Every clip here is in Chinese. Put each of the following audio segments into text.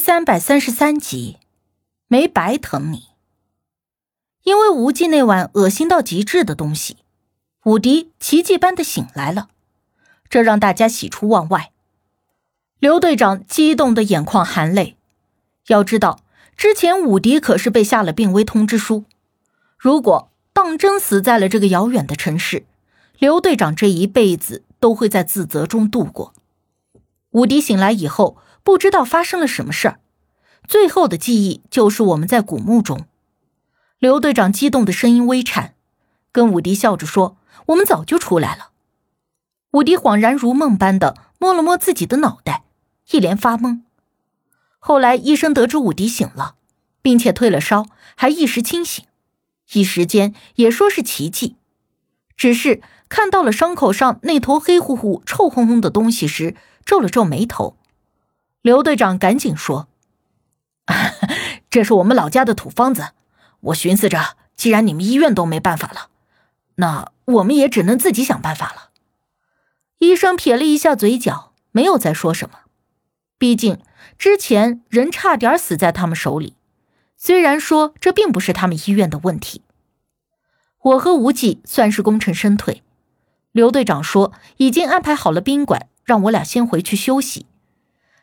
三百三十三集，没白疼你。因为无忌那碗恶心到极致的东西，武迪奇迹般的醒来了，这让大家喜出望外。刘队长激动的眼眶含泪。要知道，之前武迪可是被下了病危通知书，如果当真死在了这个遥远的城市，刘队长这一辈子都会在自责中度过。武迪醒来以后。不知道发生了什么事儿，最后的记忆就是我们在古墓中。刘队长激动的声音微颤，跟武迪笑着说：“我们早就出来了。”武迪恍然如梦般的摸了摸自己的脑袋，一脸发懵。后来医生得知武迪醒了，并且退了烧，还一时清醒，一时间也说是奇迹。只是看到了伤口上那坨黑乎乎、臭烘烘的东西时，皱了皱眉头。刘队长赶紧说：“ 这是我们老家的土方子。我寻思着，既然你们医院都没办法了，那我们也只能自己想办法了。”医生撇了一下嘴角，没有再说什么。毕竟之前人差点死在他们手里，虽然说这并不是他们医院的问题。我和无忌算是功成身退。刘队长说已经安排好了宾馆，让我俩先回去休息。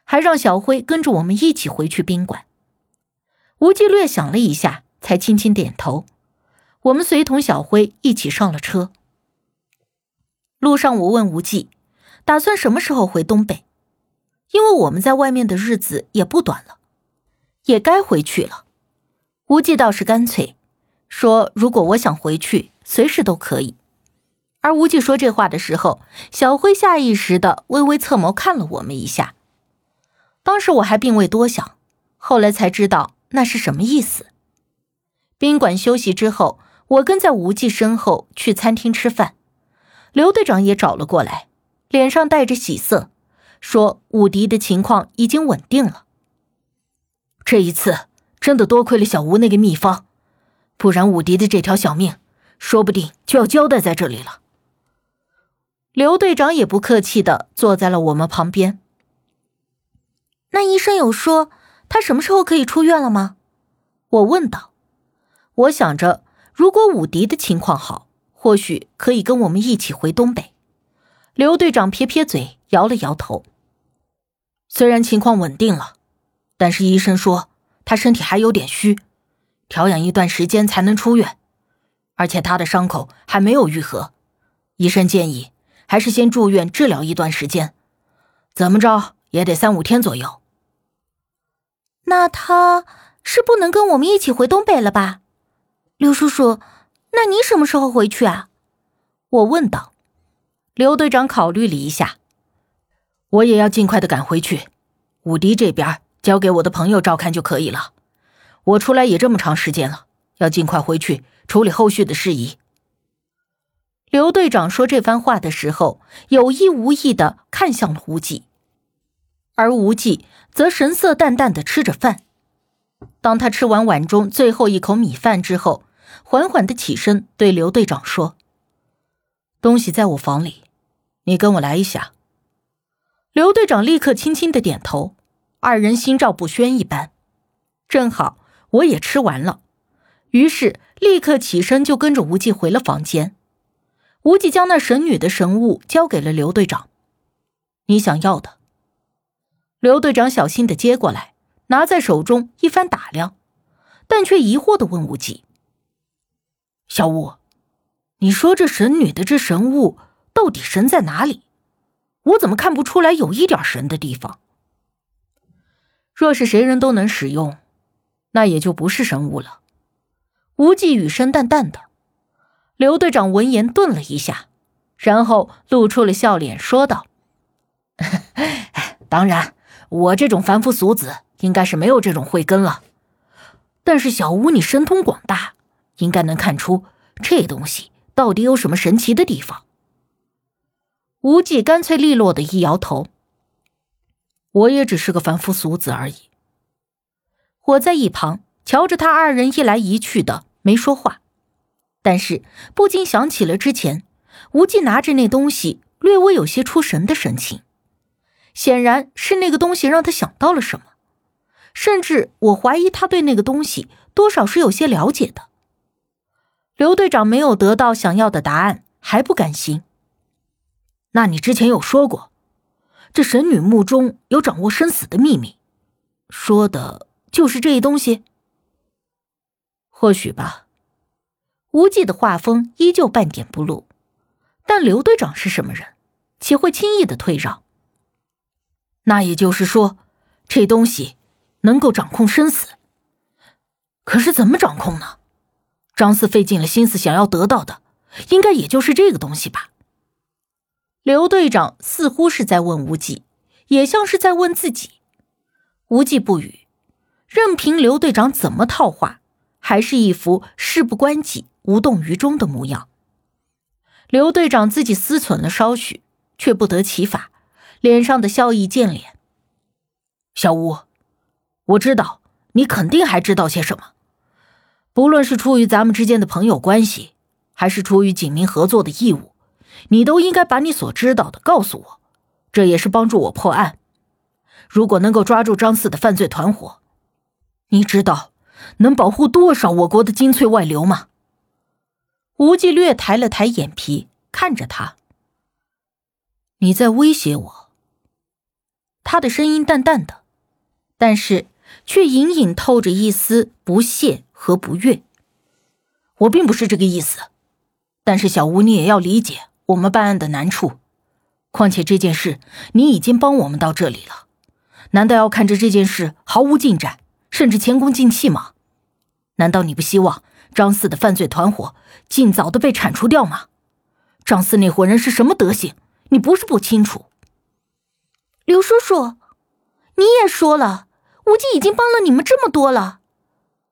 还让小辉跟着我们一起回去宾馆。无忌略想了一下，才轻轻点头。我们随同小辉一起上了车。路上，我问无忌，打算什么时候回东北？因为我们在外面的日子也不短了，也该回去了。无忌倒是干脆，说如果我想回去，随时都可以。而无忌说这话的时候，小辉下意识的微微侧眸看了我们一下。当时我还并未多想，后来才知道那是什么意思。宾馆休息之后，我跟在无忌身后去餐厅吃饭，刘队长也找了过来，脸上带着喜色，说武迪的情况已经稳定了。这一次真的多亏了小吴那个秘方，不然武迪的这条小命说不定就要交代在这里了。刘队长也不客气的坐在了我们旁边。那医生有说他什么时候可以出院了吗？我问道。我想着，如果武迪的情况好，或许可以跟我们一起回东北。刘队长撇撇嘴，摇了摇头。虽然情况稳定了，但是医生说他身体还有点虚，调养一段时间才能出院，而且他的伤口还没有愈合，医生建议还是先住院治疗一段时间。怎么着？也得三五天左右。那他是不能跟我们一起回东北了吧？刘叔叔，那你什么时候回去啊？我问道。刘队长考虑了一下，我也要尽快的赶回去。武迪这边交给我的朋友照看就可以了。我出来也这么长时间了，要尽快回去处理后续的事宜。刘队长说这番话的时候，有意无意的看向了无忌。而无忌则神色淡淡的吃着饭。当他吃完碗中最后一口米饭之后，缓缓的起身对刘队长说：“东西在我房里，你跟我来一下。”刘队长立刻轻轻的点头，二人心照不宣一般。正好我也吃完了，于是立刻起身就跟着无忌回了房间。无忌将那神女的神物交给了刘队长：“你想要的。”刘队长小心的接过来，拿在手中一番打量，但却疑惑的问无忌：“小吴，你说这神女的这神物到底神在哪里？我怎么看不出来有一点神的地方？若是谁人都能使用，那也就不是神物了。”无忌语声淡淡的。刘队长闻言顿了一下，然后露出了笑脸，说道：“ 当然。”我这种凡夫俗子应该是没有这种慧根了，但是小吴你神通广大，应该能看出这东西到底有什么神奇的地方。无忌干脆利落的一摇头：“我也只是个凡夫俗子而已。”我在一旁瞧着他二人一来一去的，没说话，但是不禁想起了之前无忌拿着那东西略微有些出神的神情。显然是那个东西让他想到了什么，甚至我怀疑他对那个东西多少是有些了解的。刘队长没有得到想要的答案，还不甘心。那你之前有说过，这神女墓中有掌握生死的秘密，说的就是这一东西。或许吧。无忌的画风依旧半点不露，但刘队长是什么人，岂会轻易的退让？那也就是说，这东西能够掌控生死。可是怎么掌控呢？张四费尽了心思想要得到的，应该也就是这个东西吧。刘队长似乎是在问无忌，也像是在问自己。无忌不语，任凭刘队长怎么套话，还是一副事不关己、无动于衷的模样。刘队长自己思忖了稍许，却不得其法，脸上的笑意渐敛。小吴，我知道你肯定还知道些什么。不论是出于咱们之间的朋友关系，还是出于警民合作的义务，你都应该把你所知道的告诉我，这也是帮助我破案。如果能够抓住张四的犯罪团伙，你知道能保护多少我国的精粹外流吗？无忌略抬了抬眼皮，看着他。你在威胁我？他的声音淡淡的，但是却隐隐透着一丝不屑。和不悦，我并不是这个意思，但是小吴，你也要理解我们办案的难处。况且这件事你已经帮我们到这里了，难道要看着这件事毫无进展，甚至前功尽弃吗？难道你不希望张四的犯罪团伙尽早的被铲除掉吗？张四那伙人是什么德行，你不是不清楚。刘叔叔，你也说了，无忌已经帮了你们这么多了。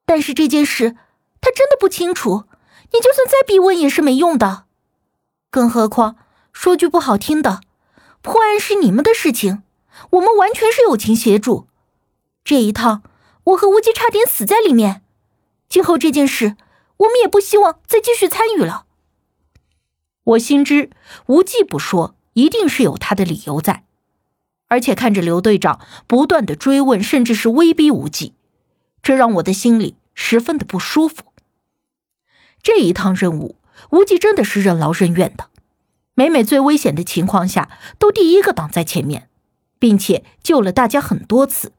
但是这件事，他真的不清楚。你就算再逼问也是没用的。更何况，说句不好听的，破案是你们的事情，我们完全是友情协助。这一趟，我和无忌差点死在里面。今后这件事，我们也不希望再继续参与了。我心知无忌不说，一定是有他的理由在。而且看着刘队长不断的追问，甚至是威逼无忌。这让我的心里十分的不舒服。这一趟任务，无忌真的是任劳任怨的，每每最危险的情况下，都第一个挡在前面，并且救了大家很多次。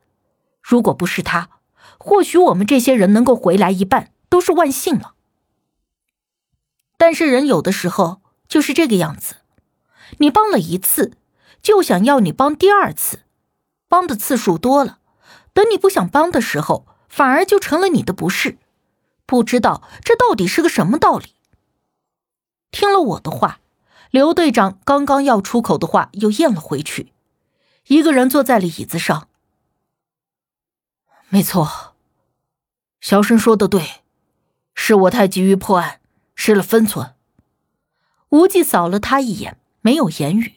如果不是他，或许我们这些人能够回来一半都是万幸了。但是人有的时候就是这个样子，你帮了一次，就想要你帮第二次，帮的次数多了，等你不想帮的时候。反而就成了你的不是，不知道这到底是个什么道理。听了我的话，刘队长刚刚要出口的话又咽了回去，一个人坐在了椅子上。没错，小生说的对，是我太急于破案，失了分寸。无忌扫了他一眼，没有言语。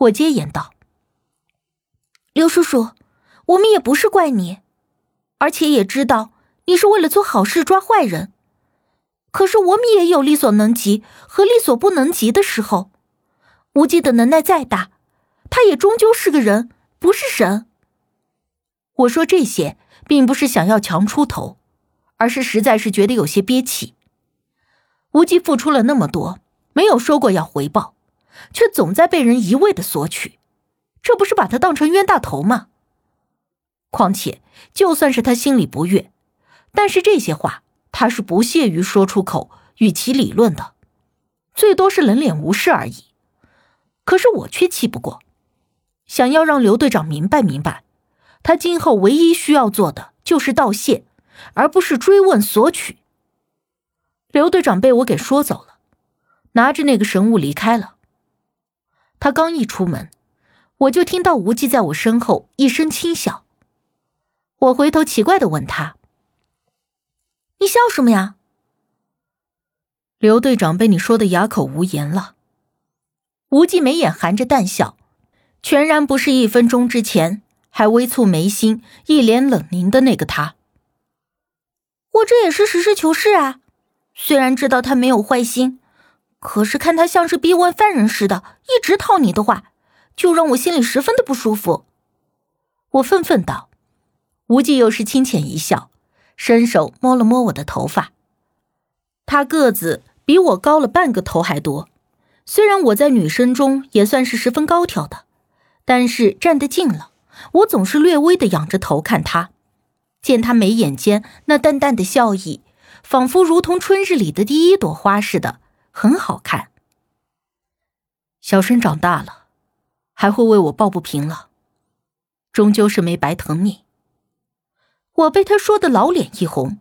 我接言道：“刘叔叔，我们也不是怪你。”而且也知道你是为了做好事抓坏人，可是我们也有力所能及和力所不能及的时候。无忌的能耐再大，他也终究是个人，不是神。我说这些，并不是想要强出头，而是实在是觉得有些憋气。无忌付出了那么多，没有说过要回报，却总在被人一味的索取，这不是把他当成冤大头吗？况且，就算是他心里不悦，但是这些话他是不屑于说出口，与其理论的，最多是冷脸无视而已。可是我却气不过，想要让刘队长明白明白，他今后唯一需要做的就是道谢，而不是追问索取。刘队长被我给说走了，拿着那个神物离开了。他刚一出门，我就听到无忌在我身后一声轻笑。我回头奇怪的问他：“你笑什么呀？”刘队长被你说的哑口无言了。无忌眉眼含着淡笑，全然不是一分钟之前还微蹙眉心、一脸冷凝的那个他。我这也是实事求是啊，虽然知道他没有坏心，可是看他像是逼问犯人似的，一直套你的话，就让我心里十分的不舒服。我愤愤道。无忌又是轻浅一笑，伸手摸了摸我的头发。他个子比我高了半个头还多，虽然我在女生中也算是十分高挑的，但是站得近了，我总是略微的仰着头看他，见他眉眼间那淡淡的笑意，仿佛如同春日里的第一朵花似的，很好看。小生长大了，还会为我抱不平了，终究是没白疼你。我被他说的老脸一红，